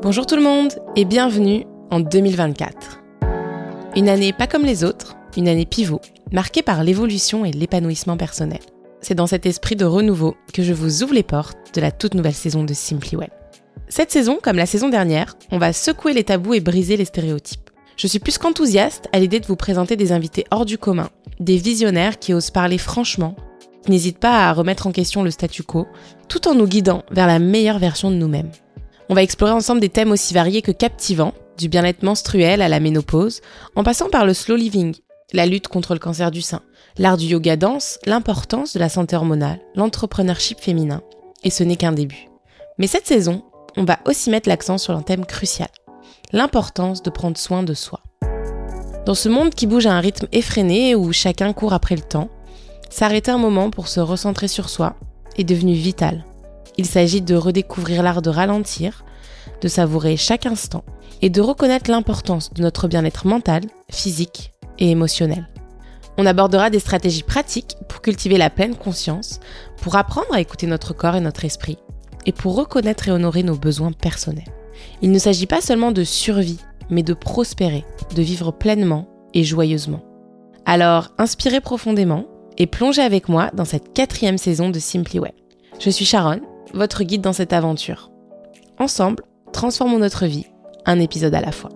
Bonjour tout le monde et bienvenue en 2024. Une année pas comme les autres, une année pivot, marquée par l'évolution et l'épanouissement personnel. C'est dans cet esprit de renouveau que je vous ouvre les portes de la toute nouvelle saison de Simply Well. Cette saison, comme la saison dernière, on va secouer les tabous et briser les stéréotypes. Je suis plus qu'enthousiaste à l'idée de vous présenter des invités hors du commun, des visionnaires qui osent parler franchement, qui n'hésitent pas à remettre en question le statu quo, tout en nous guidant vers la meilleure version de nous-mêmes. On va explorer ensemble des thèmes aussi variés que captivants, du bien-être menstruel à la ménopause, en passant par le slow living, la lutte contre le cancer du sein, l'art du yoga danse, l'importance de la santé hormonale, l'entrepreneurship féminin. Et ce n'est qu'un début. Mais cette saison, on va aussi mettre l'accent sur un thème crucial, l'importance de prendre soin de soi. Dans ce monde qui bouge à un rythme effréné où chacun court après le temps, s'arrêter un moment pour se recentrer sur soi est devenu vital. Il s'agit de redécouvrir l'art de ralentir, de savourer chaque instant et de reconnaître l'importance de notre bien-être mental, physique et émotionnel. On abordera des stratégies pratiques pour cultiver la pleine conscience, pour apprendre à écouter notre corps et notre esprit, et pour reconnaître et honorer nos besoins personnels. Il ne s'agit pas seulement de survie, mais de prospérer, de vivre pleinement et joyeusement. Alors, inspirez profondément et plongez avec moi dans cette quatrième saison de Simply Well. Je suis Sharon votre guide dans cette aventure. Ensemble, transformons notre vie, un épisode à la fois.